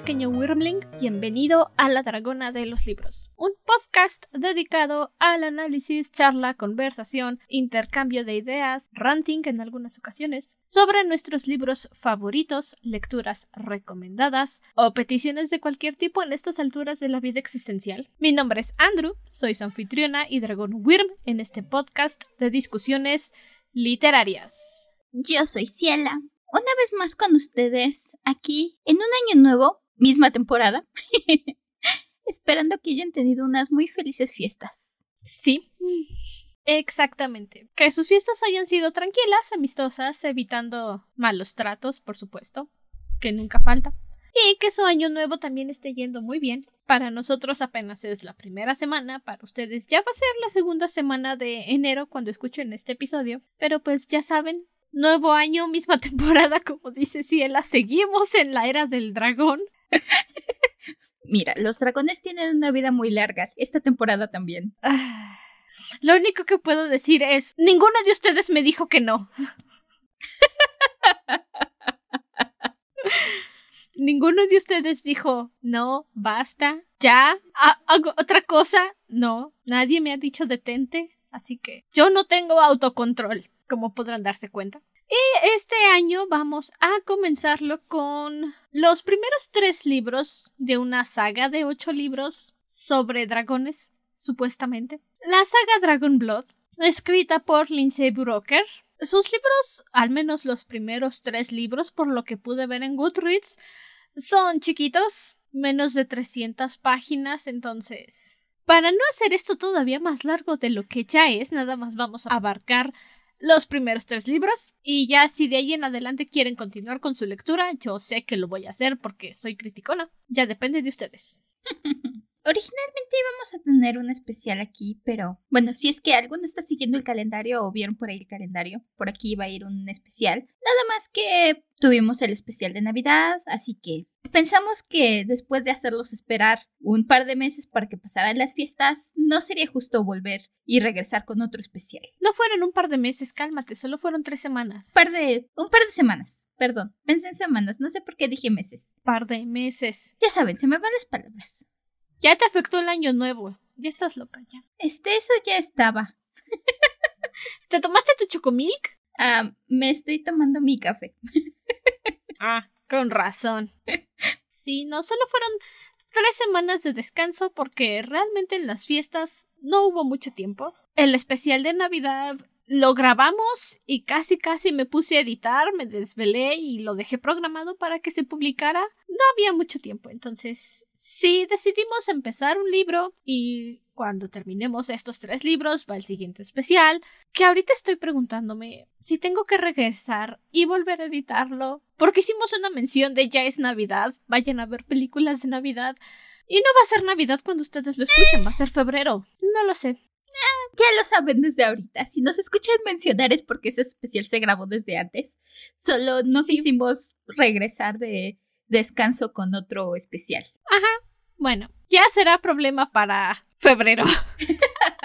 pequeño Wyrmling, bienvenido a La Dragona de los Libros, un podcast dedicado al análisis, charla, conversación, intercambio de ideas, ranting en algunas ocasiones, sobre nuestros libros favoritos, lecturas recomendadas o peticiones de cualquier tipo en estas alturas de la vida existencial. Mi nombre es Andrew, soy su anfitriona y dragón Wyrm en este podcast de discusiones literarias. Yo soy Ciela, una vez más con ustedes, aquí, en un año nuevo, misma temporada, esperando que hayan tenido unas muy felices fiestas. Sí, exactamente. Que sus fiestas hayan sido tranquilas, amistosas, evitando malos tratos, por supuesto, que nunca falta. Y que su año nuevo también esté yendo muy bien. Para nosotros apenas es la primera semana, para ustedes ya va a ser la segunda semana de enero cuando escuchen este episodio. Pero pues ya saben, Nuevo año, misma temporada, como dice Ciela, seguimos en la era del dragón. Mira, los dragones tienen una vida muy larga, esta temporada también. Ah, lo único que puedo decir es, ninguno de ustedes me dijo que no. ninguno de ustedes dijo, no, basta, ya, hago otra cosa. No, nadie me ha dicho detente, así que yo no tengo autocontrol como podrán darse cuenta. Y este año vamos a comenzarlo con los primeros tres libros de una saga de ocho libros sobre dragones, supuestamente. La saga Dragon Blood, escrita por Lindsay Broker. Sus libros, al menos los primeros tres libros, por lo que pude ver en Goodreads, son chiquitos, menos de 300 páginas, entonces... Para no hacer esto todavía más largo de lo que ya es, nada más vamos a abarcar los primeros tres libros y ya si de ahí en adelante quieren continuar con su lectura, yo sé que lo voy a hacer porque soy criticona. Ya depende de ustedes. Originalmente íbamos a tener un especial aquí, pero bueno, si es que alguno está siguiendo el calendario o vieron por ahí el calendario, por aquí iba a ir un especial. Nada más que tuvimos el especial de Navidad, así que pensamos que después de hacerlos esperar un par de meses para que pasaran las fiestas, no sería justo volver y regresar con otro especial. No fueron un par de meses, cálmate, solo fueron tres semanas. Par de, un par de semanas, perdón, pensé en semanas, no sé por qué dije meses. Par de meses. Ya saben, se me van las palabras. Ya te afectó el año nuevo. Ya estás loca ya. Este, eso ya estaba. ¿Te tomaste tu chocomilk? Ah, me estoy tomando mi café. ah, con razón. Sí, no, solo fueron tres semanas de descanso porque realmente en las fiestas no hubo mucho tiempo. El especial de Navidad lo grabamos y casi casi me puse a editar, me desvelé y lo dejé programado para que se publicara. No había mucho tiempo, entonces sí decidimos empezar un libro y cuando terminemos estos tres libros va el siguiente especial, que ahorita estoy preguntándome si tengo que regresar y volver a editarlo, porque hicimos una mención de ya es Navidad, vayan a ver películas de Navidad. Y no va a ser Navidad cuando ustedes lo escuchen, va a ser febrero. No lo sé ya lo saben desde ahorita. Si nos escuchan mencionar es porque ese especial se grabó desde antes. Solo no quisimos regresar de descanso con otro especial. Ajá. Bueno, ya será problema para febrero.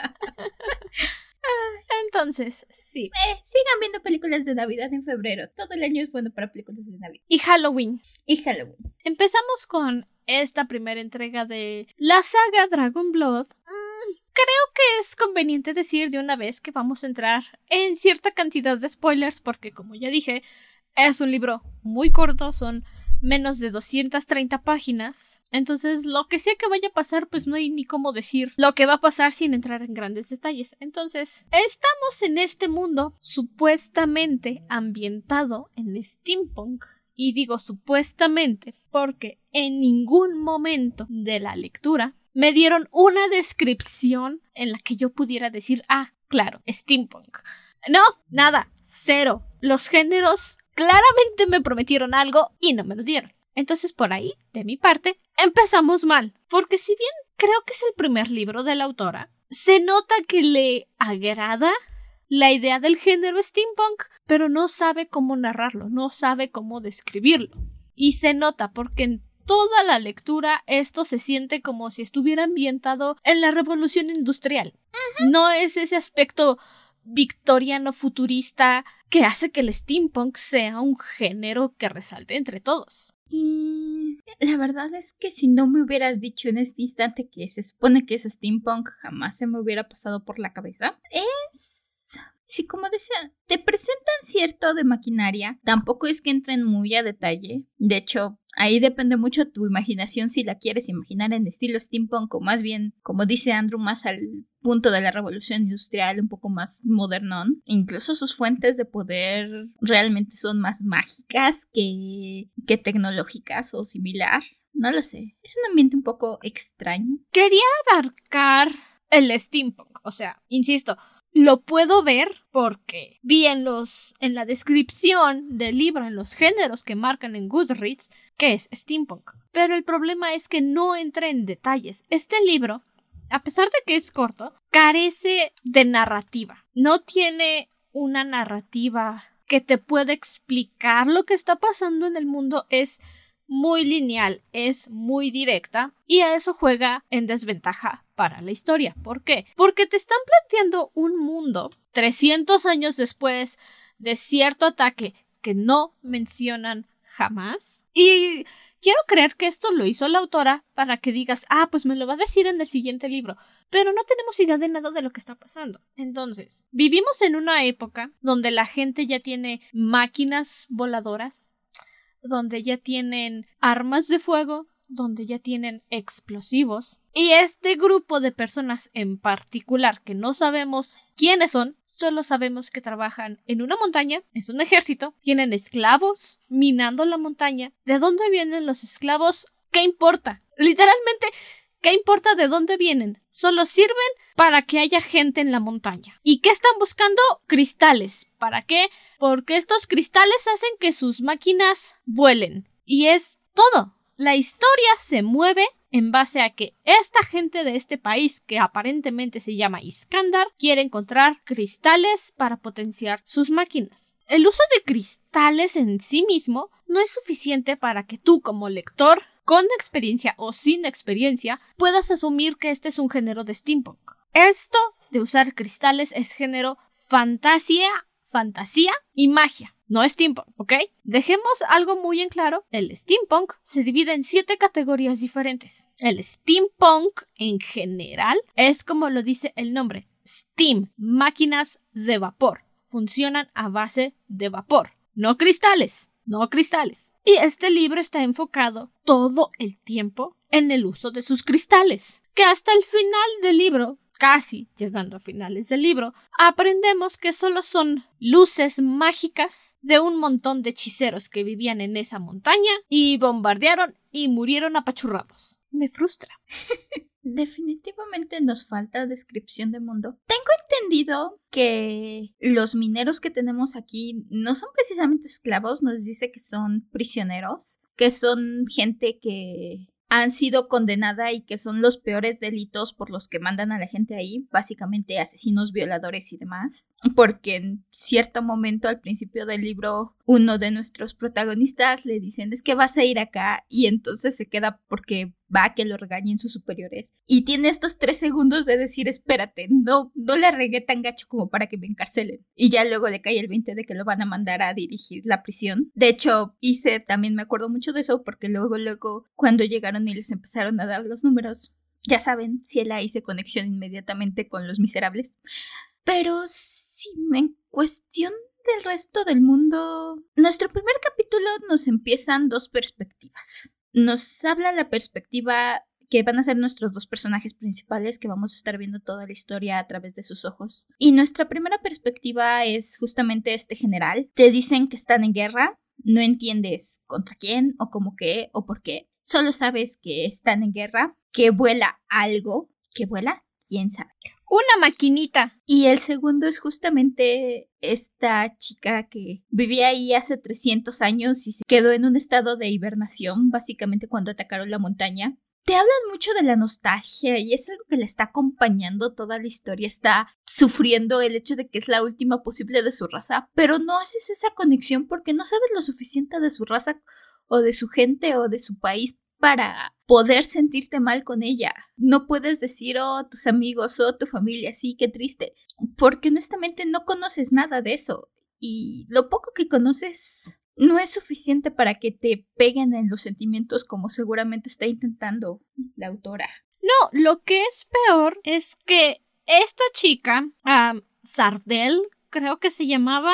Entonces, sí. Eh, sigan viendo películas de Navidad en febrero. Todo el año es bueno para películas de Navidad. Y Halloween. Y Halloween. Empezamos con esta primera entrega de la saga Dragon Blood. Mm, creo que es conveniente decir de una vez que vamos a entrar en cierta cantidad de spoilers porque, como ya dije, es un libro muy corto, son menos de 230 páginas. Entonces, lo que sea que vaya a pasar, pues no hay ni cómo decir lo que va a pasar sin entrar en grandes detalles. Entonces, estamos en este mundo supuestamente ambientado en steampunk. Y digo supuestamente porque en ningún momento de la lectura me dieron una descripción en la que yo pudiera decir, ah, claro, steampunk. No, nada, cero. Los géneros claramente me prometieron algo y no me lo dieron. Entonces por ahí, de mi parte, empezamos mal, porque si bien creo que es el primer libro de la autora, se nota que le agrada la idea del género steampunk, pero no sabe cómo narrarlo, no sabe cómo describirlo. Y se nota porque en toda la lectura esto se siente como si estuviera ambientado en la revolución industrial. No es ese aspecto victoriano futurista que hace que el steampunk sea un género que resalte entre todos. Y la verdad es que si no me hubieras dicho en este instante que se supone que es steampunk, jamás se me hubiera pasado por la cabeza. Es Sí, como decía, te presentan cierto de maquinaria, tampoco es que entren muy a detalle. De hecho, ahí depende mucho tu imaginación si la quieres imaginar en estilo steampunk o más bien, como dice Andrew, más al punto de la revolución industrial, un poco más modernón. Incluso sus fuentes de poder realmente son más mágicas que, que tecnológicas o similar. No lo sé. Es un ambiente un poco extraño. Quería abarcar el steampunk. O sea, insisto, lo puedo ver porque vi en los en la descripción del libro en los géneros que marcan en Goodreads que es steampunk. Pero el problema es que no entra en detalles. Este libro, a pesar de que es corto, carece de narrativa. No tiene una narrativa que te pueda explicar lo que está pasando en el mundo. Es muy lineal, es muy directa y a eso juega en desventaja para la historia. ¿Por qué? Porque te están planteando un mundo 300 años después de cierto ataque que no mencionan jamás. Y quiero creer que esto lo hizo la autora para que digas, ah, pues me lo va a decir en el siguiente libro. Pero no tenemos idea de nada de lo que está pasando. Entonces, vivimos en una época donde la gente ya tiene máquinas voladoras, donde ya tienen armas de fuego, donde ya tienen explosivos. Y este grupo de personas en particular, que no sabemos quiénes son, solo sabemos que trabajan en una montaña, es un ejército, tienen esclavos minando la montaña. ¿De dónde vienen los esclavos? ¿Qué importa? Literalmente ¿Qué importa de dónde vienen? Solo sirven para que haya gente en la montaña. ¿Y qué están buscando? Cristales. ¿Para qué? Porque estos cristales hacen que sus máquinas vuelen. Y es todo. La historia se mueve en base a que esta gente de este país, que aparentemente se llama Iskandar, quiere encontrar cristales para potenciar sus máquinas. El uso de cristales en sí mismo no es suficiente para que tú como lector con experiencia o sin experiencia, puedas asumir que este es un género de steampunk. Esto de usar cristales es género fantasía, fantasía y magia. No steampunk, ¿ok? Dejemos algo muy en claro. El steampunk se divide en siete categorías diferentes. El steampunk en general es como lo dice el nombre. Steam, máquinas de vapor. Funcionan a base de vapor. No cristales, no cristales. Y este libro está enfocado todo el tiempo en el uso de sus cristales, que hasta el final del libro, casi llegando a finales del libro, aprendemos que solo son luces mágicas de un montón de hechiceros que vivían en esa montaña y bombardearon y murieron apachurrados. Me frustra. Definitivamente nos falta descripción de mundo. Tengo entendido que los mineros que tenemos aquí no son precisamente esclavos, nos dice que son prisioneros, que son gente que han sido condenada y que son los peores delitos por los que mandan a la gente ahí, básicamente asesinos, violadores y demás, porque en cierto momento al principio del libro uno de nuestros protagonistas le dicen es que vas a ir acá y entonces se queda porque va a que lo regañen sus superiores. Y tiene estos tres segundos de decir, espérate, no, no le regué tan gacho como para que me encarcelen. Y ya luego le cae el 20 de que lo van a mandar a dirigir la prisión. De hecho, hice, también me acuerdo mucho de eso, porque luego, luego, cuando llegaron y les empezaron a dar los números, ya saben, Ciela hice conexión inmediatamente con los miserables. Pero en cuestión del resto del mundo, nuestro primer capítulo nos empiezan dos perspectivas nos habla la perspectiva que van a ser nuestros dos personajes principales que vamos a estar viendo toda la historia a través de sus ojos. Y nuestra primera perspectiva es justamente este general. Te dicen que están en guerra, no entiendes contra quién o cómo qué o por qué. Solo sabes que están en guerra, que vuela algo, que vuela, quién sabe. Una maquinita. Y el segundo es justamente esta chica que vivía ahí hace 300 años y se quedó en un estado de hibernación, básicamente cuando atacaron la montaña. Te hablan mucho de la nostalgia y es algo que le está acompañando toda la historia. Está sufriendo el hecho de que es la última posible de su raza, pero no haces esa conexión porque no sabes lo suficiente de su raza o de su gente o de su país para poder sentirte mal con ella. No puedes decir, oh, tus amigos, oh, tu familia, sí, qué triste, porque honestamente no conoces nada de eso. Y lo poco que conoces no es suficiente para que te peguen en los sentimientos como seguramente está intentando la autora. No, lo que es peor es que esta chica, Sardel, creo que se llamaba,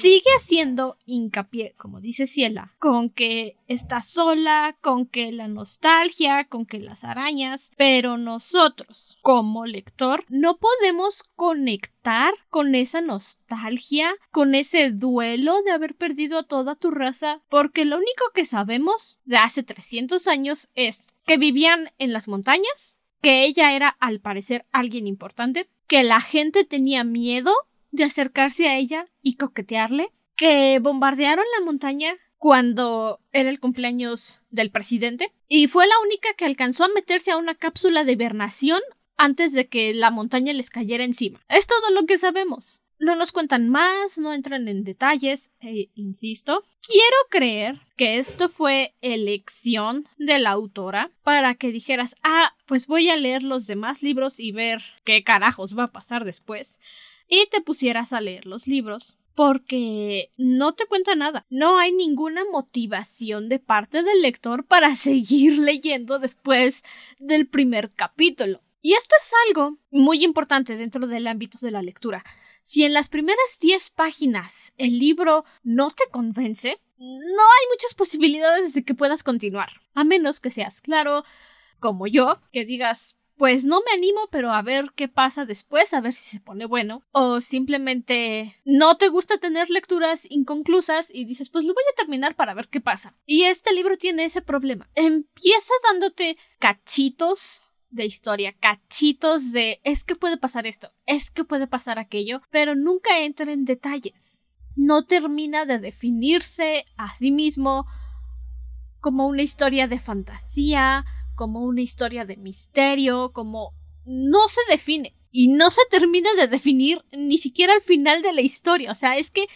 Sigue haciendo hincapié, como dice Ciela, con que está sola, con que la nostalgia, con que las arañas, pero nosotros, como lector, no podemos conectar con esa nostalgia, con ese duelo de haber perdido a toda tu raza, porque lo único que sabemos de hace 300 años es que vivían en las montañas, que ella era al parecer alguien importante, que la gente tenía miedo de acercarse a ella y coquetearle, que bombardearon la montaña cuando era el cumpleaños del presidente y fue la única que alcanzó a meterse a una cápsula de hibernación antes de que la montaña les cayera encima. Es todo lo que sabemos. No nos cuentan más, no entran en detalles, e insisto. Quiero creer que esto fue elección de la autora para que dijeras, ah, pues voy a leer los demás libros y ver qué carajos va a pasar después y te pusieras a leer los libros porque no te cuenta nada. No hay ninguna motivación de parte del lector para seguir leyendo después del primer capítulo. Y esto es algo muy importante dentro del ámbito de la lectura. Si en las primeras 10 páginas el libro no te convence, no hay muchas posibilidades de que puedas continuar. A menos que seas claro, como yo, que digas, pues no me animo, pero a ver qué pasa después, a ver si se pone bueno. O simplemente no te gusta tener lecturas inconclusas y dices, pues lo voy a terminar para ver qué pasa. Y este libro tiene ese problema. Empieza dándote cachitos de historia, cachitos de es que puede pasar esto, es que puede pasar aquello, pero nunca entra en detalles. No termina de definirse a sí mismo como una historia de fantasía, como una historia de misterio, como no se define y no se termina de definir ni siquiera al final de la historia. O sea, es que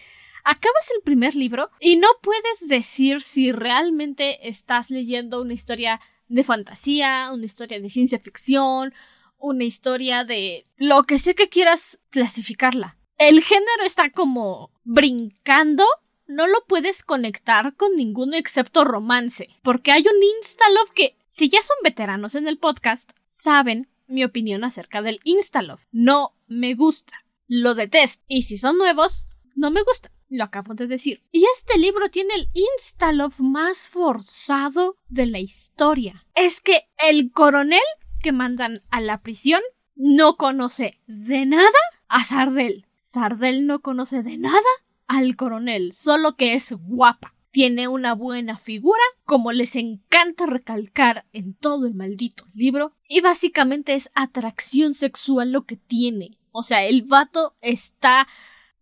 acabas el primer libro y no puedes decir si realmente estás leyendo una historia de fantasía, una historia de ciencia ficción, una historia de lo que sé que quieras clasificarla. El género está como brincando no lo puedes conectar con ninguno excepto romance, porque hay un Instalove que si ya son veteranos en el podcast, saben mi opinión acerca del Instalove. No me gusta. Lo detesto. Y si son nuevos, no me gusta. Lo acabo de decir. Y este libro tiene el Instalove más forzado de la historia. Es que el coronel que mandan a la prisión no conoce de nada a Sardel. Sardel no conoce de nada al coronel, solo que es guapa tiene una buena figura, como les encanta recalcar en todo el maldito libro, y básicamente es atracción sexual lo que tiene. O sea, el vato está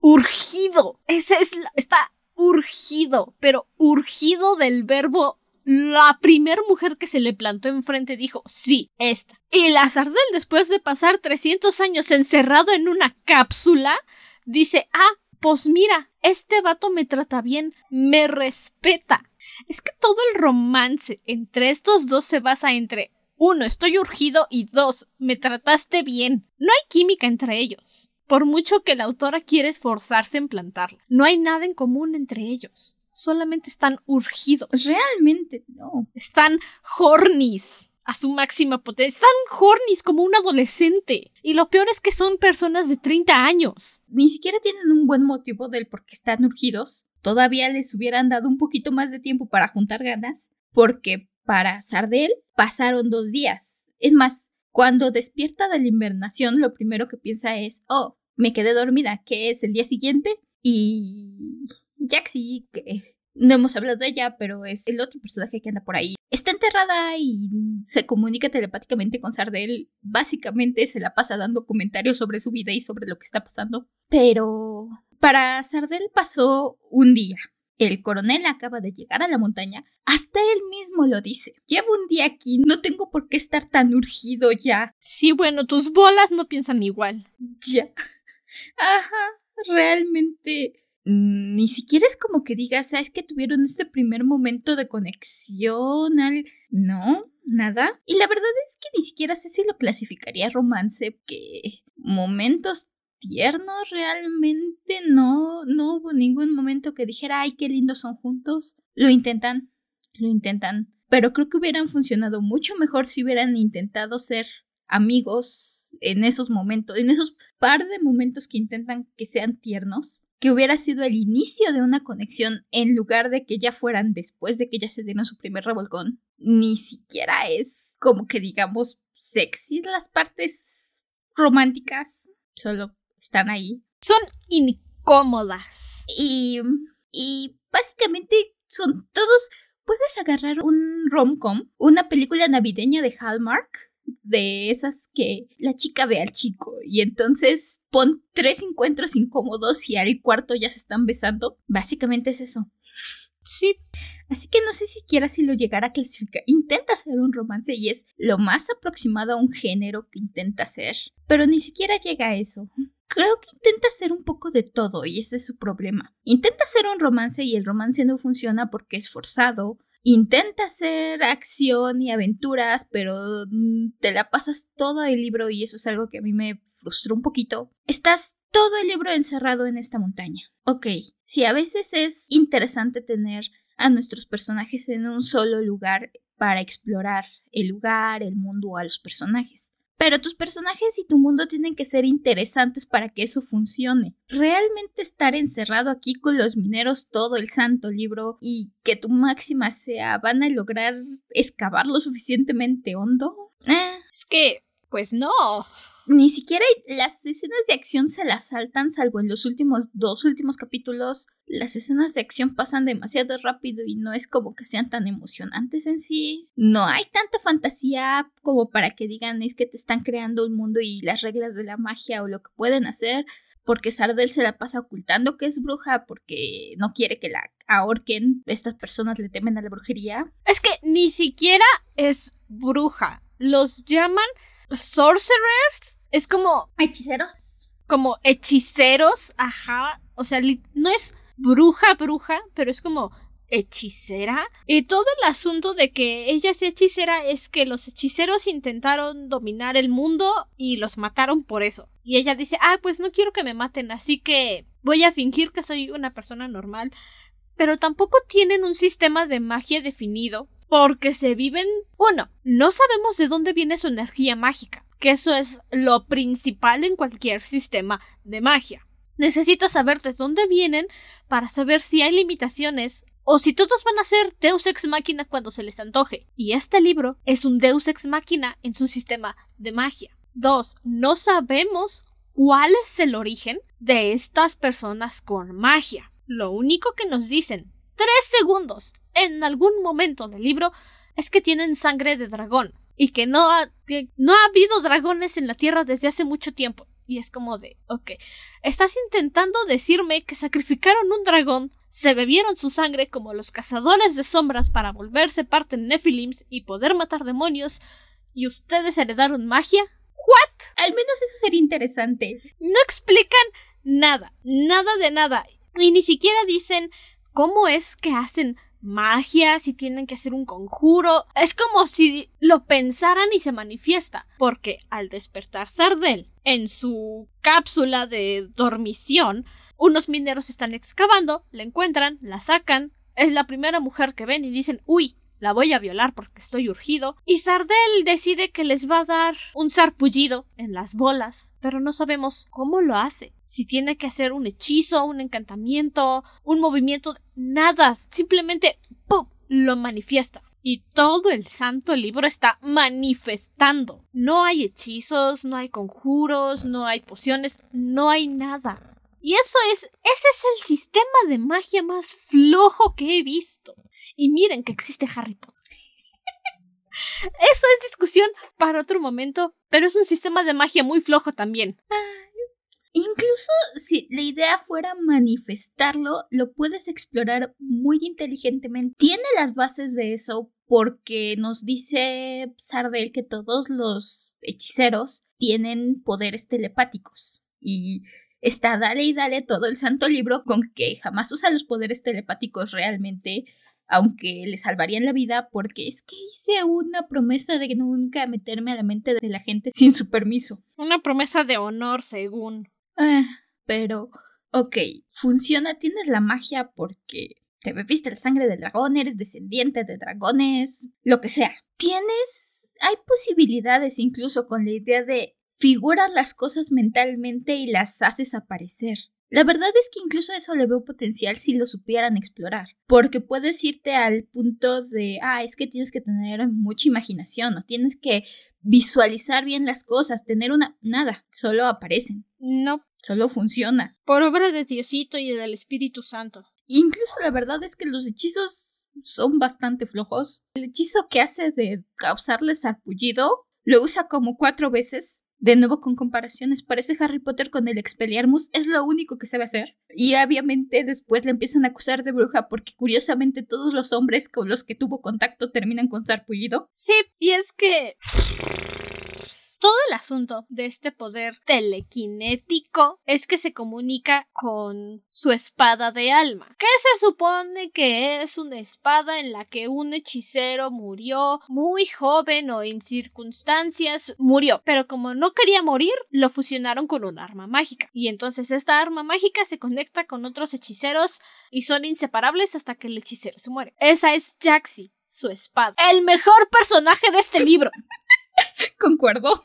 urgido. Ese es está urgido, pero urgido del verbo la primera mujer que se le plantó enfrente dijo, sí, esta. Y la Sardel, después de pasar 300 años encerrado en una cápsula, dice, ah, pues mira, este vato me trata bien, me respeta. Es que todo el romance entre estos dos se basa entre uno, estoy urgido y dos, me trataste bien. No hay química entre ellos. Por mucho que la autora quiere esforzarse en plantarla, no hay nada en común entre ellos. Solamente están urgidos. Realmente no. Están hornies a su máxima potencia. Están hornies como un adolescente. Y lo peor es que son personas de 30 años. Ni siquiera tienen un buen motivo del por qué están urgidos. Todavía les hubieran dado un poquito más de tiempo para juntar ganas. Porque para Sardel pasaron dos días. Es más, cuando despierta de la invernación, lo primero que piensa es, oh, me quedé dormida, que es el día siguiente. Y Jaxi, que no hemos hablado de ella, pero es el otro personaje que anda por ahí. Está enterrada y se comunica telepáticamente con Sardel. Básicamente se la pasa dando comentarios sobre su vida y sobre lo que está pasando. Pero para Sardel pasó un día. El coronel acaba de llegar a la montaña. Hasta él mismo lo dice. Llevo un día aquí, no tengo por qué estar tan urgido ya. Sí, bueno, tus bolas no piensan igual. Ya. Ajá, realmente ni siquiera es como que digas, ¿sabes ah, que tuvieron este primer momento de conexión? No, nada. Y la verdad es que ni siquiera sé si lo clasificaría romance, que momentos tiernos realmente. No, no hubo ningún momento que dijera, ay, qué lindos son juntos. Lo intentan, lo intentan. Pero creo que hubieran funcionado mucho mejor si hubieran intentado ser amigos en esos momentos, en esos par de momentos que intentan que sean tiernos, que hubiera sido el inicio de una conexión en lugar de que ya fueran después de que ya se dieron su primer revolcón. Ni siquiera es como que digamos sexy las partes románticas, solo están ahí. Son incómodas. Y, y básicamente son todos... Puedes agarrar un rom-com, una película navideña de Hallmark, de esas que la chica ve al chico y entonces pon tres encuentros incómodos y al cuarto ya se están besando. Básicamente es eso. Sí. Así que no sé siquiera si lo llegara a clasificar. Intenta hacer un romance y es lo más aproximado a un género que intenta hacer. Pero ni siquiera llega a eso. Creo que intenta hacer un poco de todo y ese es su problema. Intenta hacer un romance y el romance no funciona porque es forzado, intenta hacer acción y aventuras, pero mm, te la pasas todo el libro y eso es algo que a mí me frustró un poquito. Estás todo el libro encerrado en esta montaña. Ok, si a veces es interesante tener a nuestros personajes en un solo lugar para explorar el lugar, el mundo a los personajes. Pero tus personajes y tu mundo tienen que ser interesantes para que eso funcione. Realmente estar encerrado aquí con los mineros todo el santo libro y que tu máxima sea van a lograr excavar lo suficientemente hondo. Eh. Es que, pues no. Ni siquiera las escenas de acción se las saltan, salvo en los últimos dos últimos capítulos. Las escenas de acción pasan demasiado rápido y no es como que sean tan emocionantes en sí. No hay tanta fantasía como para que digan es que te están creando un mundo y las reglas de la magia o lo que pueden hacer. Porque Sardel se la pasa ocultando que es bruja porque no quiere que la ahorquen. Estas personas le temen a la brujería. Es que ni siquiera es bruja. Los llaman sorcerers es como... Hechiceros. Como hechiceros, ajá. O sea, no es bruja, bruja, pero es como hechicera. Y todo el asunto de que ella sea hechicera es que los hechiceros intentaron dominar el mundo y los mataron por eso. Y ella dice, ah, pues no quiero que me maten, así que voy a fingir que soy una persona normal. Pero tampoco tienen un sistema de magia definido, porque se viven... Bueno, no sabemos de dónde viene su energía mágica que eso es lo principal en cualquier sistema de magia. Necesitas saber de dónde vienen para saber si hay limitaciones o si todos van a ser Deus ex machina cuando se les antoje. Y este libro es un Deus ex machina en su sistema de magia. 2. No sabemos cuál es el origen de estas personas con magia. Lo único que nos dicen tres segundos en algún momento del libro es que tienen sangre de dragón y que no ha, no ha habido dragones en la Tierra desde hace mucho tiempo. Y es como de, ok, estás intentando decirme que sacrificaron un dragón, se bebieron su sangre como los cazadores de sombras para volverse parte de Nephilims y poder matar demonios, y ustedes heredaron magia? ¿What? Al menos eso sería interesante. No explican nada, nada de nada, y ni siquiera dicen cómo es que hacen magia, si tienen que hacer un conjuro. Es como si lo pensaran y se manifiesta. Porque al despertar Sardel en su cápsula de dormición, unos mineros están excavando, la encuentran, la sacan. Es la primera mujer que ven y dicen, uy, la voy a violar porque estoy urgido. Y Sardel decide que les va a dar un sarpullido en las bolas, pero no sabemos cómo lo hace. Si tiene que hacer un hechizo, un encantamiento, un movimiento, nada, simplemente lo manifiesta. Y todo el santo libro está manifestando. No hay hechizos, no hay conjuros, no hay pociones, no hay nada. Y eso es, ese es el sistema de magia más flojo que he visto. Y miren que existe Harry Potter. Eso es discusión para otro momento, pero es un sistema de magia muy flojo también. Incluso si la idea fuera manifestarlo, lo puedes explorar muy inteligentemente. Tiene las bases de eso porque nos dice Sardel que todos los hechiceros tienen poderes telepáticos. Y está dale y dale todo el santo libro con que jamás usa los poderes telepáticos realmente aunque le salvarían la vida porque es que hice una promesa de nunca meterme a la mente de la gente sin su permiso. Una promesa de honor, según. Eh, pero, ok, funciona, tienes la magia porque te bebiste la sangre del dragón, eres descendiente de dragones, lo que sea. Tienes, hay posibilidades incluso con la idea de figuras las cosas mentalmente y las haces aparecer. La verdad es que incluso eso le veo potencial si lo supieran explorar, porque puedes irte al punto de, ah, es que tienes que tener mucha imaginación o tienes que visualizar bien las cosas, tener una... Nada, solo aparecen. No. Solo funciona. Por obra de Diosito y del Espíritu Santo. Incluso la verdad es que los hechizos son bastante flojos. El hechizo que hace de causarles sarpullido lo usa como cuatro veces de nuevo con comparaciones, parece Harry Potter con el Expelliarmus, es lo único que sabe hacer. Y obviamente después le empiezan a acusar de bruja porque curiosamente todos los hombres con los que tuvo contacto terminan con sarpullido. Sí, y es que todo el asunto de este poder telequinético es que se comunica con su espada de alma, que se supone que es una espada en la que un hechicero murió muy joven o en circunstancias murió, pero como no quería morir, lo fusionaron con un arma mágica. Y entonces esta arma mágica se conecta con otros hechiceros y son inseparables hasta que el hechicero se muere. Esa es Jaxi, su espada. El mejor personaje de este libro. Concuerdo.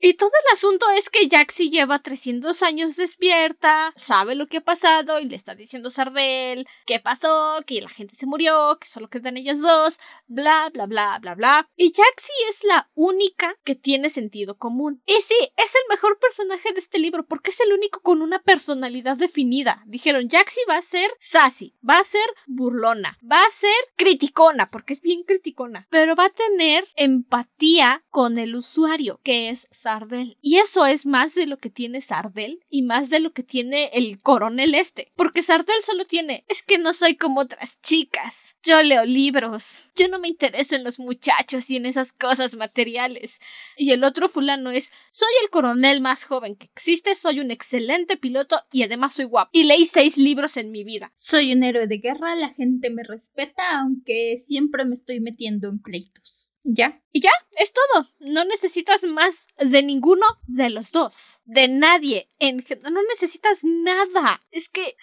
Y todo el asunto es que Jaxi lleva 300 años despierta, sabe lo que ha pasado y le está diciendo a Sardel qué pasó, que la gente se murió, que solo quedan ellas dos, bla, bla, bla, bla, bla. Y Jaxi es la única que tiene sentido común. Y sí, es el mejor personaje de este libro porque es el único con una personalidad definida. Dijeron, Jaxi va a ser sassy, va a ser burlona, va a ser criticona, porque es bien criticona, pero va a tener empatía con el usuario que es Sardel. Y eso es más de lo que tiene Sardel y más de lo que tiene el coronel este. Porque Sardel solo tiene, es que no soy como otras chicas. Yo leo libros. Yo no me intereso en los muchachos y en esas cosas materiales. Y el otro fulano es, soy el coronel más joven que existe, soy un excelente piloto y además soy guapo. Y leí seis libros en mi vida. Soy un héroe de guerra, la gente me respeta, aunque siempre me estoy metiendo en pleitos. Ya. Y ya, es todo. No necesitas más de ninguno de los dos. De nadie. En... No necesitas nada. Es que...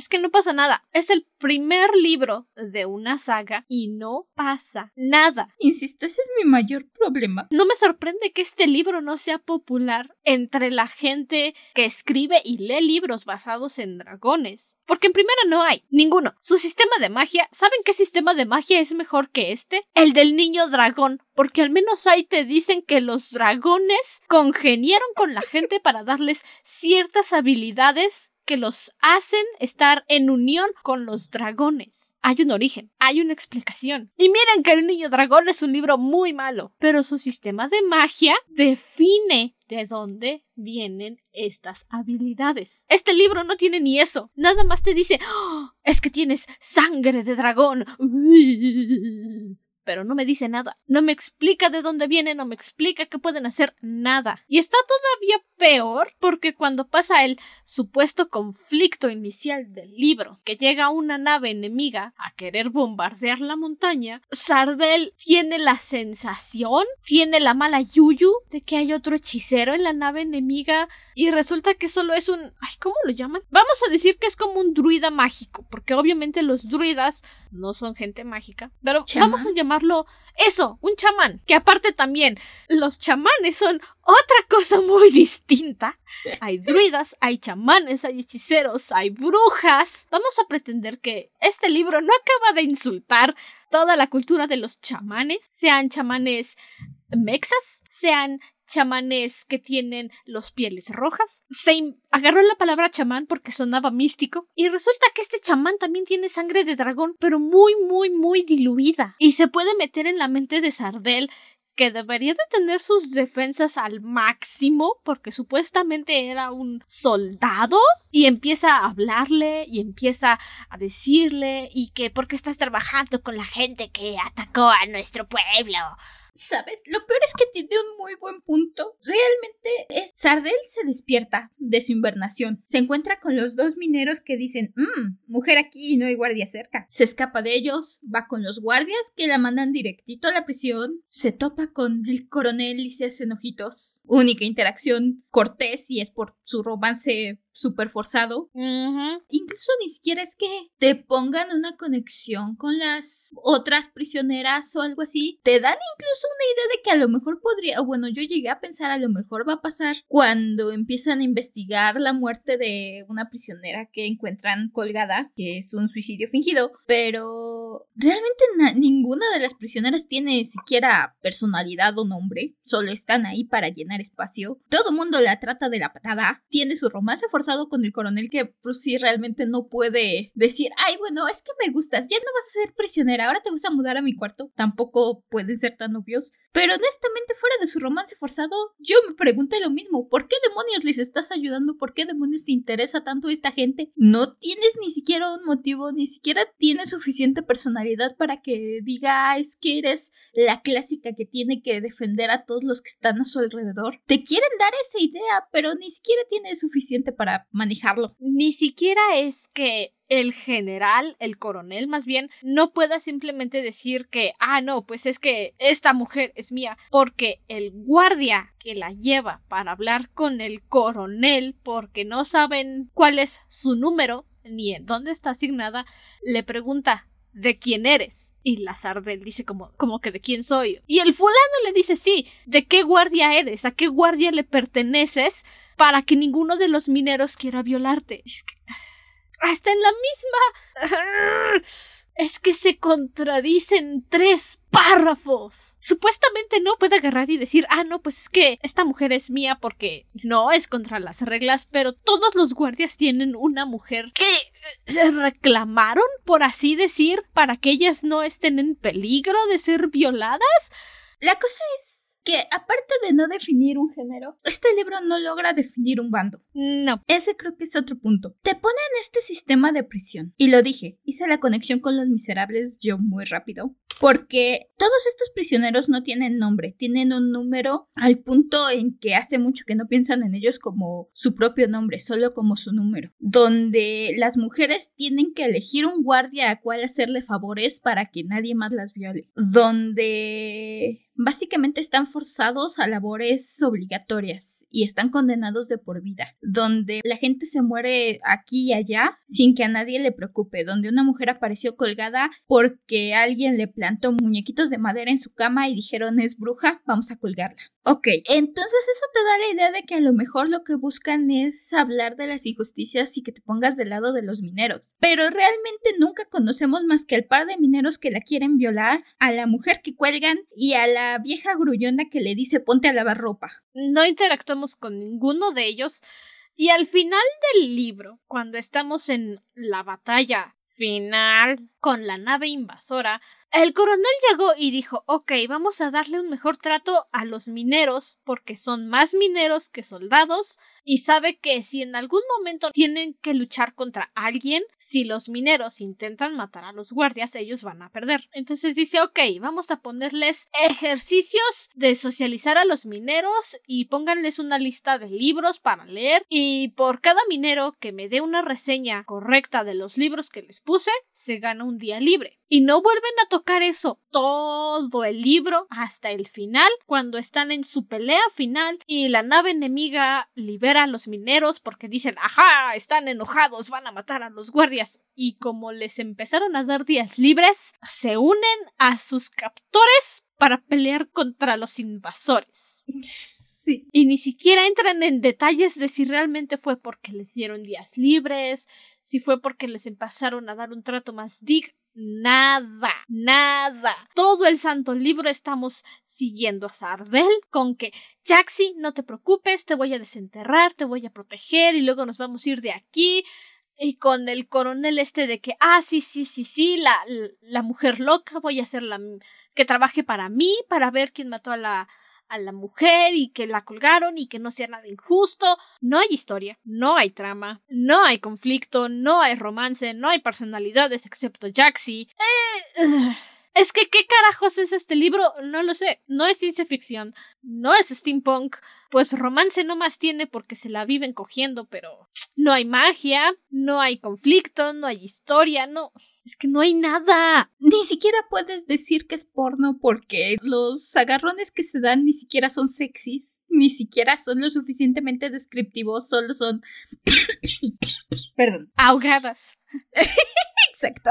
Es que no pasa nada. Es el primer libro de una saga y no pasa nada. Insisto, ese es mi mayor problema. No me sorprende que este libro no sea popular entre la gente que escribe y lee libros basados en dragones. Porque en primera no hay ninguno. Su sistema de magia, ¿saben qué sistema de magia es mejor que este? El del niño dragón. Porque al menos ahí te dicen que los dragones congeniaron con la gente para darles ciertas habilidades que los hacen estar en unión con los dragones. Hay un origen, hay una explicación. Y miren que El Niño Dragón es un libro muy malo, pero su sistema de magia define de dónde vienen estas habilidades. Este libro no tiene ni eso. Nada más te dice, ¡Oh! es que tienes sangre de dragón pero no me dice nada. No me explica de dónde viene, no me explica qué pueden hacer, nada. Y está todavía peor porque cuando pasa el supuesto conflicto inicial del libro, que llega una nave enemiga a querer bombardear la montaña, Sardel tiene la sensación, tiene la mala yuyu de que hay otro hechicero en la nave enemiga y resulta que solo es un... Ay, ¿cómo lo llaman? Vamos a decir que es como un druida mágico, porque obviamente los druidas no son gente mágica, pero vamos a llamarlo eso, un chamán, que aparte también los chamanes son otra cosa muy distinta. Hay druidas, hay chamanes, hay hechiceros, hay brujas. Vamos a pretender que este libro no acaba de insultar toda la cultura de los chamanes, sean chamanes mexas, sean chamanes que tienen los pieles rojas. Se agarró la palabra chamán porque sonaba místico. Y resulta que este chamán también tiene sangre de dragón, pero muy, muy, muy diluida. Y se puede meter en la mente de Sardel que debería de tener sus defensas al máximo porque supuestamente era un soldado y empieza a hablarle y empieza a decirle y que porque estás trabajando con la gente que atacó a nuestro pueblo ¿Sabes? Lo peor es que tiene un muy buen punto. Realmente es Sardel se despierta de su invernación. Se encuentra con los dos mineros que dicen, mmm, mujer aquí y no hay guardia cerca. Se escapa de ellos, va con los guardias que la mandan directito a la prisión, se topa con el coronel y se hacen ojitos. Única interacción cortés y es por su romance súper forzado. Incluso ni siquiera es que te pongan una conexión con las otras prisioneras o algo así. Te dan incluso una idea de que a lo mejor podría, o bueno, yo llegué a pensar a lo mejor va a pasar cuando empiezan a investigar la muerte de una prisionera que encuentran colgada, que es un suicidio fingido, pero realmente ninguna de las prisioneras tiene siquiera personalidad o nombre, solo están ahí para llenar espacio. Todo mundo la trata de la patada, tiene su romance forzado con el coronel que pues sí realmente no puede decir, ay bueno, es que me gustas, ya no vas a ser prisionera, ahora te vas a mudar a mi cuarto. Tampoco pueden ser tan obvios. Pero honestamente fuera de su romance forzado, yo me pregunté lo mismo, ¿por qué demonios les estás ayudando? ¿Por qué demonios te interesa tanto esta gente? No tienes ni siquiera un motivo, ni siquiera tienes suficiente personalidad para que diga, es que eres la clásica que tiene que defender a todos los que están a su alrededor. Te quieren dar esa idea, pero ni siquiera tiene suficiente para manejarlo. Ni siquiera es que el general, el coronel más bien, no pueda simplemente decir que, ah, no, pues es que esta mujer es mía, porque el guardia que la lleva para hablar con el coronel, porque no saben cuál es su número, ni en dónde está asignada, le pregunta ¿De quién eres? Y Lazardel dice como, como que de quién soy. Y el fulano le dice sí, ¿de qué guardia eres? ¿A qué guardia le perteneces? Para que ninguno de los mineros quiera violarte. Es que... Hasta en la misma... Es que se contradicen tres párrafos. Supuestamente no puede agarrar y decir, ah, no, pues es que esta mujer es mía porque no es contra las reglas, pero todos los guardias tienen una mujer que se reclamaron, por así decir, para que ellas no estén en peligro de ser violadas. La cosa es que aparte de no definir un género, este libro no logra definir un bando. No. Ese creo que es otro punto. Te pone en este sistema de prisión. Y lo dije, hice la conexión con los miserables yo muy rápido. Porque todos estos prisioneros no tienen nombre, tienen un número al punto en que hace mucho que no piensan en ellos como su propio nombre, solo como su número. Donde las mujeres tienen que elegir un guardia a cual hacerle favores para que nadie más las viole. Donde básicamente están forzados a labores obligatorias y están condenados de por vida, donde la gente se muere aquí y allá sin que a nadie le preocupe, donde una mujer apareció colgada porque alguien le plantó muñequitos de madera en su cama y dijeron es bruja, vamos a colgarla. Ok, entonces eso te da la idea de que a lo mejor lo que buscan es hablar de las injusticias y que te pongas del lado de los mineros. Pero realmente nunca conocemos más que al par de mineros que la quieren violar, a la mujer que cuelgan y a la vieja grullona que le dice ponte a lavar ropa. No interactuamos con ninguno de ellos. Y al final del libro, cuando estamos en la batalla final con la nave invasora, el coronel llegó y dijo ok, vamos a darle un mejor trato a los mineros porque son más mineros que soldados y sabe que si en algún momento tienen que luchar contra alguien, si los mineros intentan matar a los guardias, ellos van a perder. Entonces dice ok, vamos a ponerles ejercicios de socializar a los mineros y pónganles una lista de libros para leer y por cada minero que me dé una reseña correcta de los libros que les puse, se gana un día libre. Y no vuelven a tocar eso todo el libro hasta el final, cuando están en su pelea final y la nave enemiga libera a los mineros porque dicen, ajá, están enojados, van a matar a los guardias. Y como les empezaron a dar días libres, se unen a sus captores para pelear contra los invasores. Sí. Y ni siquiera entran en detalles de si realmente fue porque les dieron días libres, si fue porque les empezaron a dar un trato más digno Nada, nada. Todo el santo libro estamos siguiendo a Sardel con que Jaxi, no te preocupes, te voy a desenterrar, te voy a proteger y luego nos vamos a ir de aquí. Y con el coronel este de que, ah, sí, sí, sí, sí, la, la mujer loca, voy a hacer la que trabaje para mí, para ver quién mató a la, a la mujer y que la colgaron y que no sea nada injusto. No hay historia, no hay trama, no hay conflicto, no hay romance, no hay personalidades excepto Jaxi. Eh, Es que, ¿qué carajos es este libro? No lo sé. No es ciencia ficción. No es steampunk. Pues romance no más tiene porque se la viven cogiendo, pero no hay magia, no hay conflicto, no hay historia, no. Es que no hay nada. Ni siquiera puedes decir que es porno porque los agarrones que se dan ni siquiera son sexys, ni siquiera son lo suficientemente descriptivos, solo son. Perdón. Ahogadas. Exacto.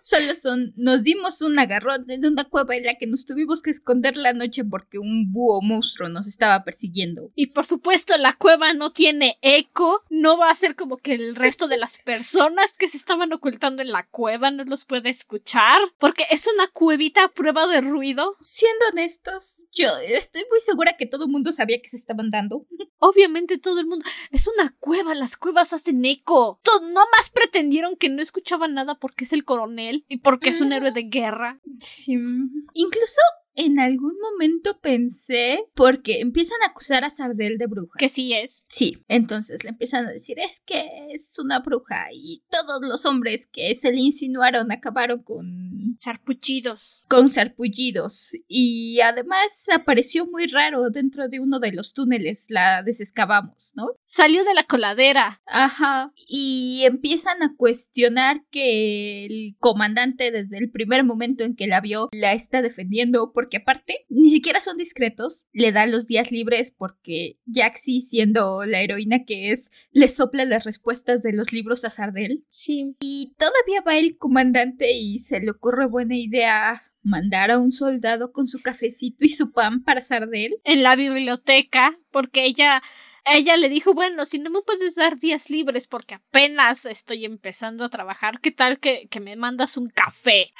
Solo son, nos dimos un agarrón de una cueva en la que nos tuvimos que esconder la noche porque un búho monstruo nos estaba persiguiendo. Y por supuesto la cueva no tiene eco, no va a ser como que el resto de las personas que se estaban ocultando en la cueva no los puede escuchar, porque es una cuevita a prueba de ruido. Siendo honestos, yo estoy muy segura que todo el mundo sabía que se estaban dando. Obviamente todo el mundo. Es una cueva, las cuevas hacen eco. no más pretendieron que no escuchaban nada porque es el coronel y porque es un héroe de guerra. Sí. Incluso en algún momento pensé, porque empiezan a acusar a Sardel de bruja. Que sí es. Sí, entonces le empiezan a decir, es que es una bruja y todos los hombres que se le insinuaron acabaron con... Sarpullidos. Con sarpullidos. Y además apareció muy raro dentro de uno de los túneles, la desescavamos, ¿no? Salió de la coladera. Ajá. Y empiezan a cuestionar que el comandante desde el primer momento en que la vio la está defendiendo porque aparte ni siquiera son discretos, le da los días libres porque Jaxi, siendo la heroína que es, le sopla las respuestas de los libros a Sardel. Sí. Y todavía va el comandante y se le ocurre buena idea mandar a un soldado con su cafecito y su pan para Sardel. En la biblioteca, porque ella ella le dijo, bueno, si no me puedes dar días libres porque apenas estoy empezando a trabajar, ¿qué tal que, que me mandas un café?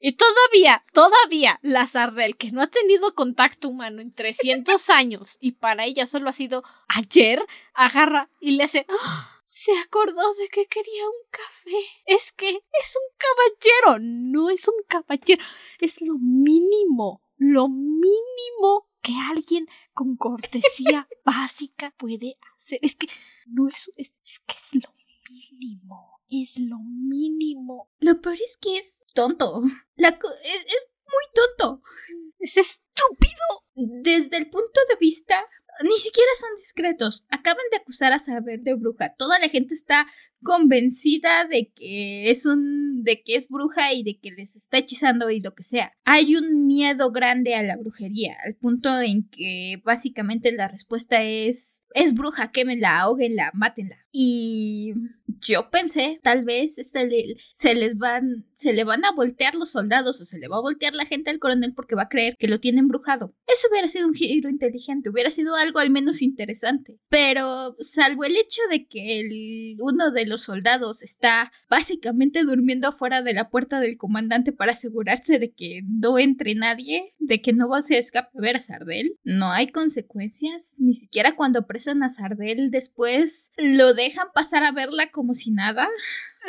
Y todavía, todavía, la Sardel, que no ha tenido contacto humano en 300 años y para ella solo ha sido ayer, agarra y le hace... ¡Ah! Se acordó de que quería un café. Es que es un caballero. No es un caballero. Es lo mínimo. Lo mínimo que alguien con cortesía básica puede hacer. Es que no es, es, es que es lo mínimo. Es lo mínimo. Lo peor es que es tonto. La es, es muy tonto. Es estúpido. Desde el punto de vista, ni siquiera son discretos. Acaban de acusar a Sardel de bruja. Toda la gente está convencida de que es un de que es bruja y de que les está hechizando y lo que sea. Hay un miedo grande a la brujería, al punto en que básicamente la respuesta es es bruja, quémenla, ahoguenla, mátenla. Y yo pensé, tal vez se, le, se les van, se le van a voltear los soldados o se le va a voltear la gente al coronel porque va a creer que lo tiene embrujado. Eso hubiera sido un giro inteligente, hubiera sido algo al menos interesante. Pero salvo el hecho de que uno de los soldados está básicamente durmiendo afuera de la puerta del comandante para asegurarse de que no entre nadie, de que no va a ser escape a ver a Sardel, no hay consecuencias, ni siquiera cuando apresan a Sardel después lo dejan pasar a verla como si nada.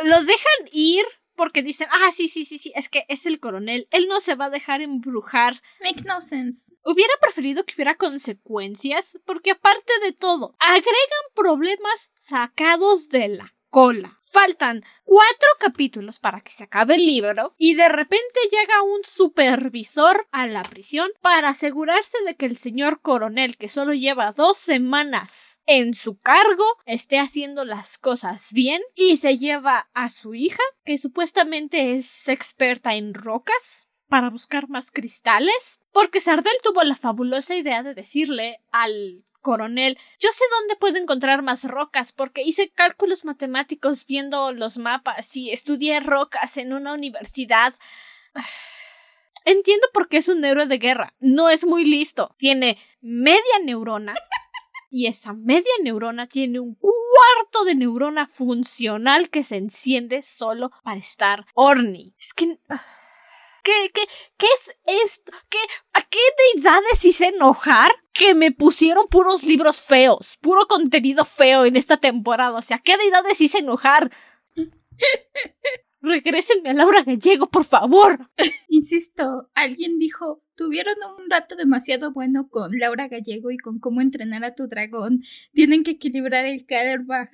Lo dejan ir porque dicen, ah, sí, sí, sí, sí, es que es el coronel, él no se va a dejar embrujar. Makes no sense. Hubiera preferido que hubiera consecuencias, porque aparte de todo, agregan problemas sacados de la cola. Faltan cuatro capítulos para que se acabe el libro y de repente llega un supervisor a la prisión para asegurarse de que el señor coronel, que solo lleva dos semanas en su cargo, esté haciendo las cosas bien y se lleva a su hija, que supuestamente es experta en rocas, para buscar más cristales, porque Sardel tuvo la fabulosa idea de decirle al coronel, yo sé dónde puedo encontrar más rocas porque hice cálculos matemáticos viendo los mapas y estudié rocas en una universidad. Entiendo por qué es un héroe de guerra. No es muy listo. Tiene media neurona y esa media neurona tiene un cuarto de neurona funcional que se enciende solo para estar horny. Es que... ¿Qué, qué, qué es esto? ¿Qué, ¿A qué deidades hice enojar? Que me pusieron puros libros feos, puro contenido feo en esta temporada. O sea, ¿qué deidades hice enojar? Regrésenme a Laura Gallego, por favor. Insisto, alguien dijo, tuvieron un rato demasiado bueno con Laura Gallego y con cómo entrenar a tu dragón. Tienen que equilibrar el karma.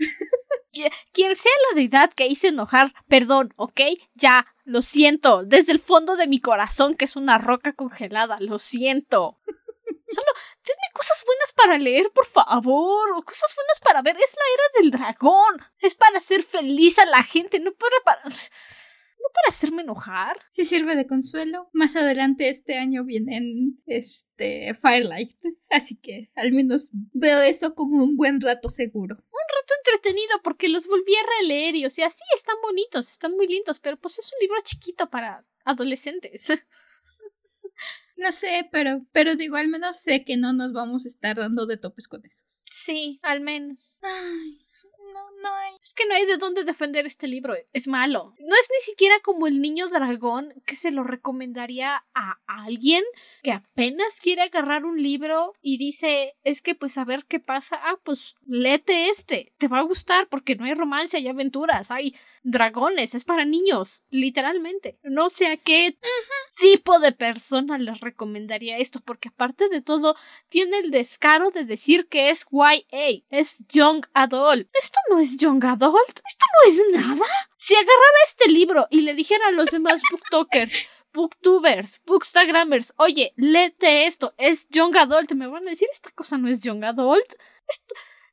Quien sea la deidad que hice enojar, perdón, ¿ok? Ya, lo siento, desde el fondo de mi corazón, que es una roca congelada, lo siento. Solo denme cosas buenas para leer, por favor. O cosas buenas para ver. Es la era del dragón. Es para hacer feliz a la gente, no para... para para hacerme enojar. Si sirve de consuelo. Más adelante este año vienen este Firelight. Así que al menos veo eso como un buen rato seguro. Un rato entretenido porque los volví a releer y o sea, sí, están bonitos, están muy lindos, pero pues es un libro chiquito para adolescentes. No sé, pero, pero digo, al menos sé que no nos vamos a estar dando de topes con esos. Sí, al menos. Ay, no, no hay. Es que no hay de dónde defender este libro. Es malo. No es ni siquiera como el niño dragón que se lo recomendaría a alguien que apenas quiere agarrar un libro y dice, es que pues a ver qué pasa. Ah, pues léete este. Te va a gustar porque no hay romance, hay aventuras, hay dragones, es para niños, literalmente. No sé a qué tipo de persona les recomendaría esto, porque aparte de todo, tiene el descaro de decir que es YA, es Young Adult. ¿Esto no es Young Adult? ¿Esto no es nada? Si agarrara este libro y le dijera a los demás booktokers, booktubers, bookstagrammers, oye, léete esto, es Young Adult, me van a decir, esta cosa no es Young Adult.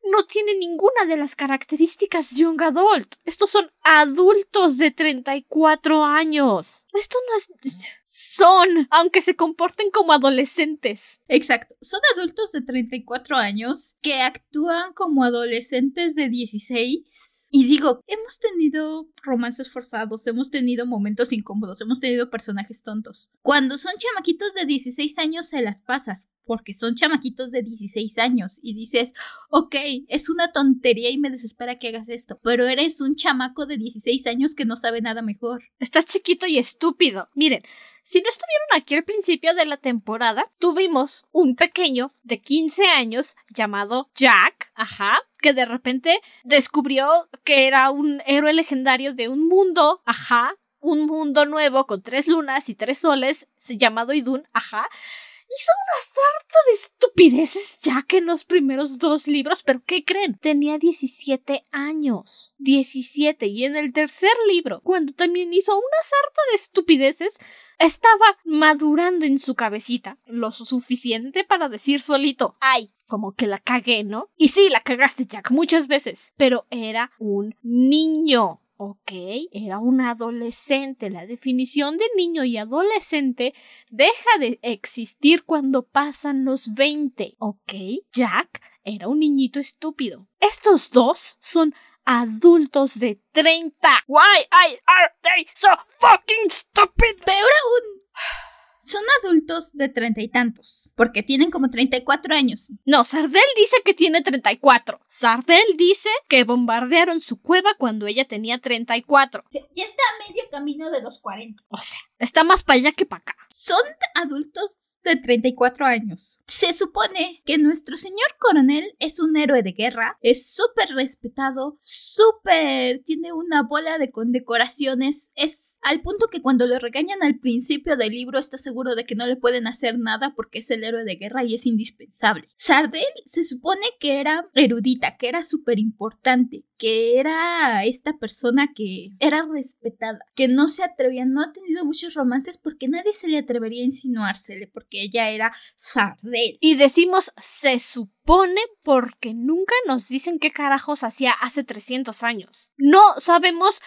No tiene ninguna de las características Young Adult. Estos son adultos de 34 años. Esto no es... Son, aunque se comporten como adolescentes. Exacto. Son adultos de 34 años que actúan como adolescentes de 16 y digo, hemos tenido romances forzados, hemos tenido momentos incómodos, hemos tenido personajes tontos. Cuando son chamaquitos de 16 años se las pasas, porque son chamaquitos de 16 años y dices, ok, es una tontería y me desespera que hagas esto, pero eres un chamaco de 16 años que no sabe nada mejor. Estás chiquito y estúpido. Miren, si no estuvieron aquí al principio de la temporada, tuvimos un pequeño de 15 años llamado Jack, ajá, que de repente descubrió que era un héroe legendario de un mundo, ajá, un mundo nuevo con tres lunas y tres soles, llamado Idun, ajá, Hizo una sarta de estupideces que en los primeros dos libros, pero ¿qué creen? Tenía 17 años. 17. Y en el tercer libro, cuando también hizo una sarta de estupideces, estaba madurando en su cabecita lo suficiente para decir solito, ay, como que la cagué, ¿no? Y sí, la cagaste, Jack, muchas veces, pero era un niño. Ok, era un adolescente. La definición de niño y adolescente deja de existir cuando pasan los 20. Ok, Jack era un niñito estúpido. Estos dos son adultos de 30. Why are they so fucking stupid? Peor aún. Son adultos de treinta y tantos, porque tienen como 34 años. No, Sardel dice que tiene 34. Sardel dice que bombardearon su cueva cuando ella tenía 34. Ya está a medio camino de los 40. O sea, está más para allá que para acá. Son adultos de 34 años. Se supone que nuestro señor coronel es un héroe de guerra, es súper respetado, súper... tiene una bola de condecoraciones, es al punto que cuando lo regañan al principio del libro está seguro de que no le pueden hacer nada porque es el héroe de guerra y es indispensable. Sardel se supone que era erudita, que era súper importante, que era esta persona que era respetada, que no se atrevía, no ha tenido muchos romances porque nadie se le atrevería a insinuársele, porque ella era Sardel. Y decimos se supone porque nunca nos dicen qué carajos hacía hace 300 años. No sabemos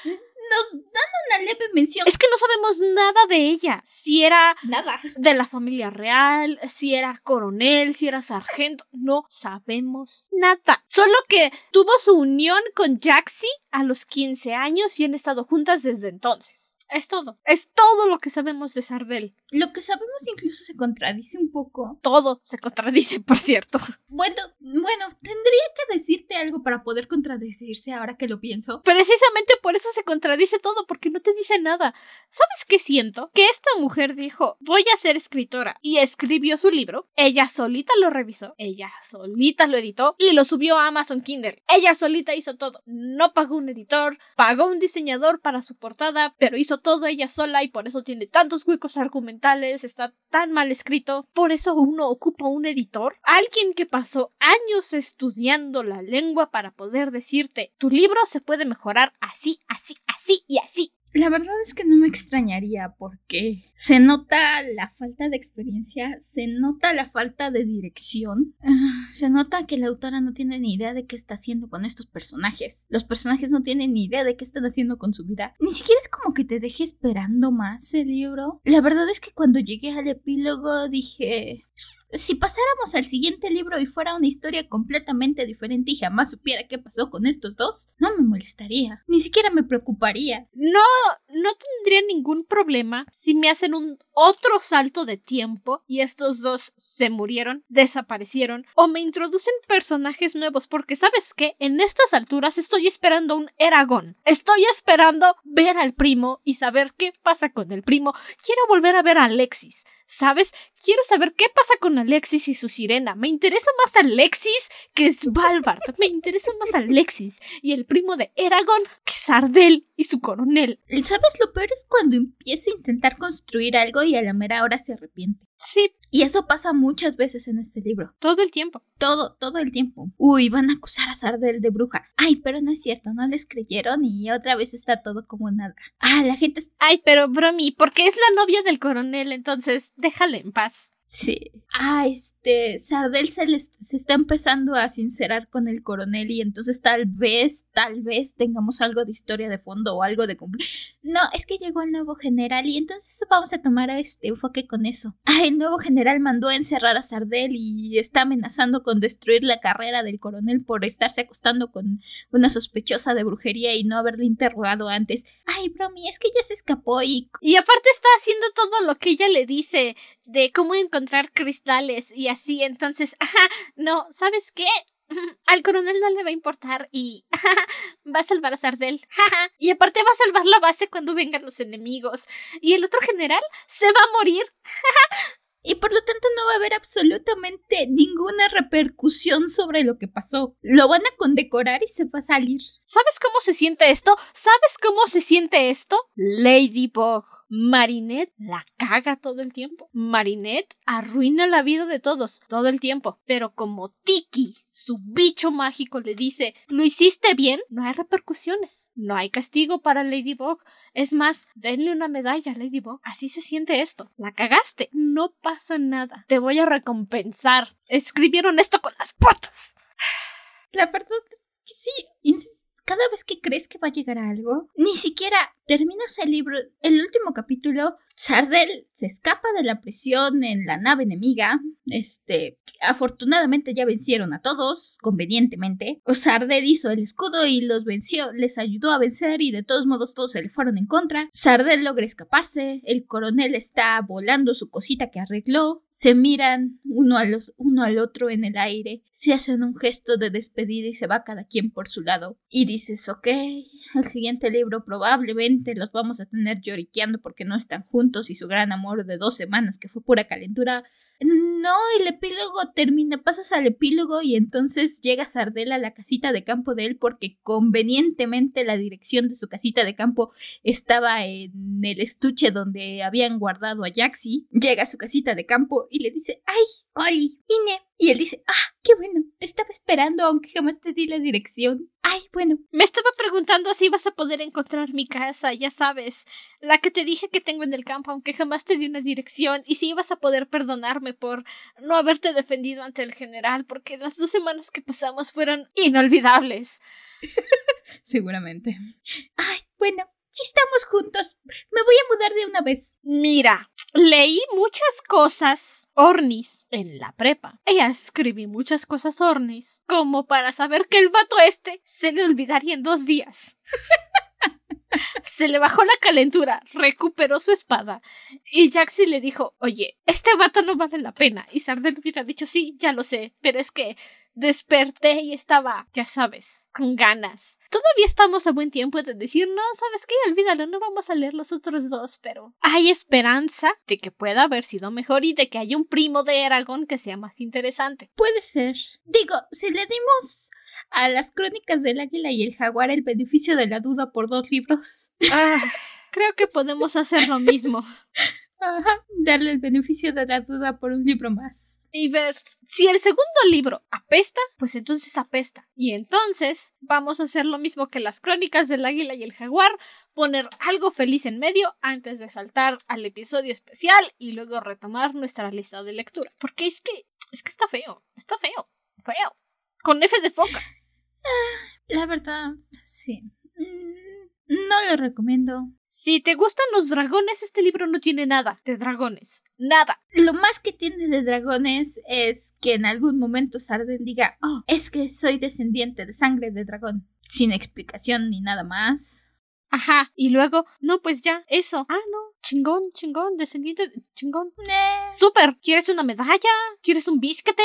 nos dan una leve mención. Es que no sabemos nada de ella. Si era nada. de la familia real, si era coronel, si era sargento, no sabemos nada. Solo que tuvo su unión con Jaxi a los 15 años y han estado juntas desde entonces. Es todo. Es todo lo que sabemos de Sardel. Lo que sabemos incluso se contradice un poco. Todo se contradice, por cierto. Bueno, bueno, tendría que decirte algo para poder contradecirse ahora que lo pienso. Precisamente por eso se contradice todo, porque no te dice nada. ¿Sabes qué siento? Que esta mujer dijo, voy a ser escritora. Y escribió su libro. Ella solita lo revisó. Ella solita lo editó. Y lo subió a Amazon Kindle. Ella solita hizo todo. No pagó un editor, pagó un diseñador para su portada, pero hizo todo ella sola y por eso tiene tantos huecos argumentales está tan mal escrito. Por eso uno ocupa un editor, alguien que pasó años estudiando la lengua para poder decirte, tu libro se puede mejorar así, así, así y así. La verdad es que no me extrañaría porque se nota la falta de experiencia, se nota la falta de dirección, ah, se nota que la autora no tiene ni idea de qué está haciendo con estos personajes. Los personajes no tienen ni idea de qué están haciendo con su vida. Ni siquiera es como que te deje esperando más el libro. La verdad es que cuando llegué al epílogo dije, si pasáramos al siguiente libro y fuera una historia completamente diferente y jamás supiera qué pasó con estos dos, no me molestaría, ni siquiera me preocuparía. No, no tendría ningún problema si me hacen un otro salto de tiempo y estos dos se murieron, desaparecieron o me introducen personajes nuevos porque sabes qué, en estas alturas estoy esperando un Eragon. Estoy esperando ver al primo y saber qué pasa con el primo. Quiero volver a ver a Alexis. ¿Sabes? Quiero saber qué pasa con Alexis y su sirena. Me interesa más Alexis que Svalbard. Me interesa más Alexis y el primo de Eragon que Sardel y su coronel. ¿Sabes lo peor es cuando empieza a intentar construir algo y a la mera hora se arrepiente? Sí. Y eso pasa muchas veces en este libro. Todo el tiempo. Todo, todo el tiempo. Uy, van a acusar a Sardel de bruja. Ay, pero no es cierto, no les creyeron y otra vez está todo como nada. Ah, la gente... Ay, pero Bromi, porque es la novia del coronel, entonces déjale en paz. Sí. Ah, este, Sardel se, se está empezando a sincerar con el coronel y entonces tal vez, tal vez tengamos algo de historia de fondo o algo de... No, es que llegó el nuevo general y entonces vamos a tomar este enfoque con eso. Ah, el nuevo general mandó a encerrar a Sardel y está amenazando con destruir la carrera del coronel por estarse acostando con una sospechosa de brujería y no haberle interrogado antes. Ay, Bromi, es que ya se escapó y... Y aparte está haciendo todo lo que ella le dice de cómo encontrar cristales y así. Entonces, ajá, no, ¿sabes qué? Al coronel no le va a importar y va a salvar a Sardel. y aparte va a salvar la base cuando vengan los enemigos. Y el otro general se va a morir. Y por lo tanto no va a haber absolutamente ninguna repercusión sobre lo que pasó. Lo van a condecorar y se va a salir. ¿Sabes cómo se siente esto? ¿Sabes cómo se siente esto? Ladybug. Marinette la caga todo el tiempo. Marinette arruina la vida de todos todo el tiempo. Pero como Tiki, su bicho mágico, le dice, lo hiciste bien, no hay repercusiones. No hay castigo para Ladybug. Es más, denle una medalla a Ladybug. Así se siente esto. La cagaste. No pasa nada. Te voy a recompensar. Escribieron esto con las patas. La verdad es que sí cada vez que crees que va a llegar algo, ni siquiera terminas el libro, el último capítulo, Sardel se escapa de la prisión en la nave enemiga. Este, afortunadamente ya vencieron a todos, convenientemente. Sardel hizo el escudo y los venció, les ayudó a vencer y de todos modos todos se le fueron en contra. Sardel logra escaparse, el coronel está volando su cosita que arregló, se miran uno, a los, uno al otro en el aire, se hacen un gesto de despedida y se va cada quien por su lado. Y dices, ok, el siguiente libro probablemente los vamos a tener lloriqueando porque no están juntos y su gran amor de dos semanas que fue pura calentura. No, el epílogo termina, pasas al epílogo y entonces llega Sardel a la casita de campo de él porque convenientemente la dirección de su casita de campo estaba en el estuche donde habían guardado a Jaxi. Llega a su casita de campo y le dice, ay, Oli, vine. Y él dice, ah, qué bueno, te estaba esperando aunque jamás te di la dirección. Ay, bueno. Me estaba preguntando si vas a poder encontrar mi casa, ya sabes, la que te dije que tengo en el campo aunque jamás te di una dirección, y si ibas a poder perdonarme por no haberte defendido ante el general, porque las dos semanas que pasamos fueron inolvidables. Seguramente. Ay, bueno, si estamos juntos, me voy a mudar de una vez. Mira, leí muchas cosas ornis en la prepa. Y escribí muchas cosas ornis como para saber que el vato este se le olvidaría en dos días. se le bajó la calentura, recuperó su espada y Jaxi le dijo, oye, este vato no vale la pena. Y Sardel hubiera dicho, sí, ya lo sé, pero es que desperté y estaba, ya sabes, con ganas. Todavía estamos a buen tiempo de decir, no, sabes qué, olvídalo, no vamos a leer los otros dos, pero hay esperanza de que pueda haber sido mejor y de que haya un primo de Eragon que sea más interesante. Puede ser. Digo, si le dimos a las crónicas del águila y el jaguar el beneficio de la duda por dos libros. Ah, creo que podemos hacer lo mismo. Ajá, darle el beneficio de la duda por un libro más. Y ver, si el segundo libro apesta, pues entonces apesta. Y entonces vamos a hacer lo mismo que las crónicas del águila y el jaguar, poner algo feliz en medio antes de saltar al episodio especial y luego retomar nuestra lista de lectura. Porque es que, es que está feo, está feo, feo. Con F de foca. La verdad, sí. Mm, No lo recomiendo. Si te gustan los dragones, este libro no tiene nada de dragones. Nada. Lo más que tiene de dragones es que en algún momento Sarden diga, oh, es que soy descendiente de sangre de dragón. Sin explicación ni nada más. Ajá. Y luego, no, pues ya, eso. Ah, no. Chingón, chingón, descendiente, de- chingón. Nah. Súper. ¿Quieres una medalla? ¿Quieres un bisquete?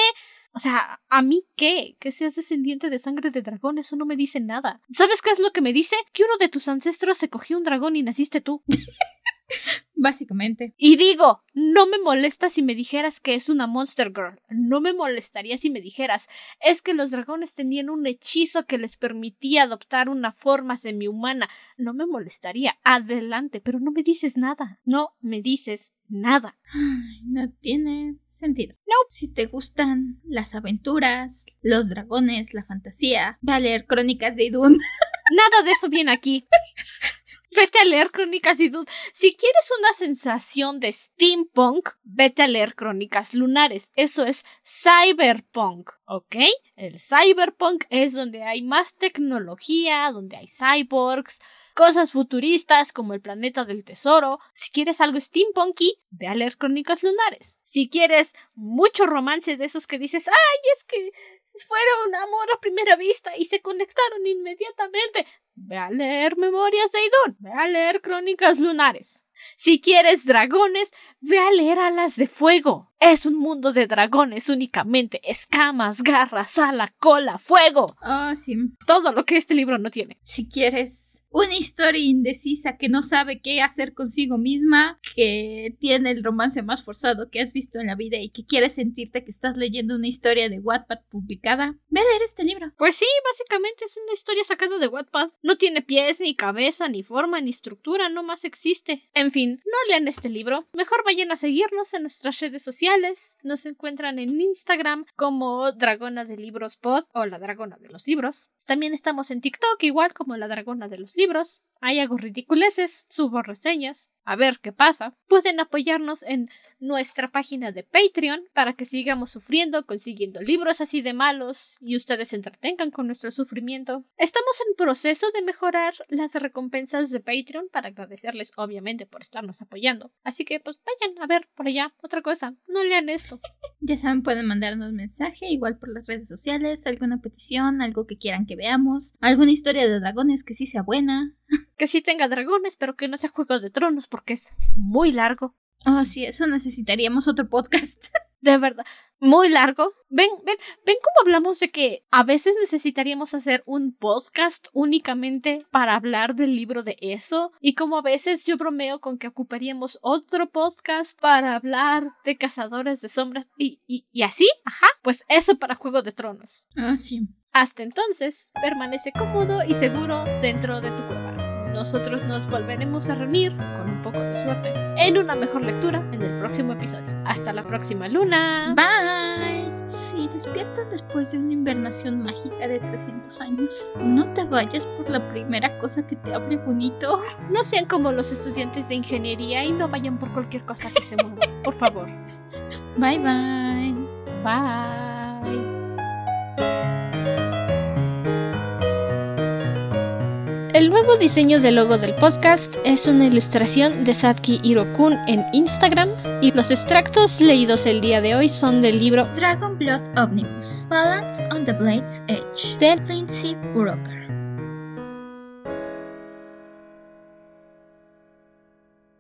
O sea, ¿a mí qué? Que seas descendiente de sangre de dragón, eso no me dice nada. ¿Sabes qué es lo que me dice? Que uno de tus ancestros se cogió un dragón y naciste tú. Básicamente. Y digo, no me molesta si me dijeras que es una Monster Girl. No me molestaría si me dijeras, es que los dragones tenían un hechizo que les permitía adoptar una forma semi-humana. No me molestaría. Adelante, pero no me dices nada. No me dices nada. No tiene sentido. No. Si te gustan las aventuras, los dragones, la fantasía, ve a leer Crónicas de Idun. Nada de eso viene aquí. Vete a leer Crónicas y Dud. Si quieres una sensación de steampunk, vete a leer Crónicas Lunares. Eso es cyberpunk, ¿ok? El cyberpunk es donde hay más tecnología, donde hay cyborgs, cosas futuristas como el planeta del tesoro. Si quieres algo steampunky, ve a leer Crónicas Lunares. Si quieres mucho romance de esos que dices, ay, es que fueron amor a primera vista y se conectaron inmediatamente. Ve a leer Memorias de Idun, ve a leer Crónicas Lunares. Si quieres dragones, ve a leer Alas de Fuego. Es un mundo de dragones únicamente, escamas, garras, ala, cola, fuego. Oh, sí. Todo lo que este libro no tiene. Si quieres una historia indecisa que no sabe qué hacer consigo misma, que tiene el romance más forzado que has visto en la vida y que quieres sentirte que estás leyendo una historia de Wattpad publicada, ve a leer este libro. Pues sí, básicamente es una historia sacada de Wattpad. No tiene pies, ni cabeza, ni forma, ni estructura, no más existe. En fin, no lean este libro. Mejor vayan a seguirnos en nuestras redes sociales. Nos encuentran en Instagram como Dragona de Libros Pod o la Dragona de los Libros. También estamos en TikTok, igual como la Dragona de los Libros. Ahí hago ridiculeces, subo reseñas, a ver qué pasa. Pueden apoyarnos en nuestra página de Patreon para que sigamos sufriendo, consiguiendo libros así de malos y ustedes se entretengan con nuestro sufrimiento. Estamos en proceso de mejorar las recompensas de Patreon para agradecerles obviamente por estarnos apoyando. Así que pues vayan a ver por allá otra cosa. No lean esto. Ya saben, pueden mandarnos mensaje, igual por las redes sociales, alguna petición, algo que quieran que veamos, alguna historia de dragones que sí sea buena. Que sí tenga dragones, pero que no sea Juego de Tronos porque es muy largo. Oh, sí, eso necesitaríamos otro podcast. De verdad, muy largo. Ven, ven, ven cómo hablamos de que a veces necesitaríamos hacer un podcast únicamente para hablar del libro de eso. Y como a veces yo bromeo con que ocuparíamos otro podcast para hablar de cazadores de sombras y, y, y así. Ajá, pues eso para Juego de Tronos. Oh, sí. Hasta entonces, permanece cómodo y seguro dentro de tu cueva. Nosotros nos volveremos a reunir, con un poco de suerte, en una mejor lectura en el próximo episodio. Hasta la próxima luna. Bye. Si despiertas después de una invernación mágica de 300 años, no te vayas por la primera cosa que te hable bonito. No sean como los estudiantes de ingeniería y no vayan por cualquier cosa que se mueva. Por favor. Bye bye. Bye. El nuevo diseño del logo del podcast es una ilustración de Satki Hirokun en Instagram y los extractos leídos el día de hoy son del libro Dragon Blood Omnibus. Balance on the Blade's Edge. de Lindsay Broker.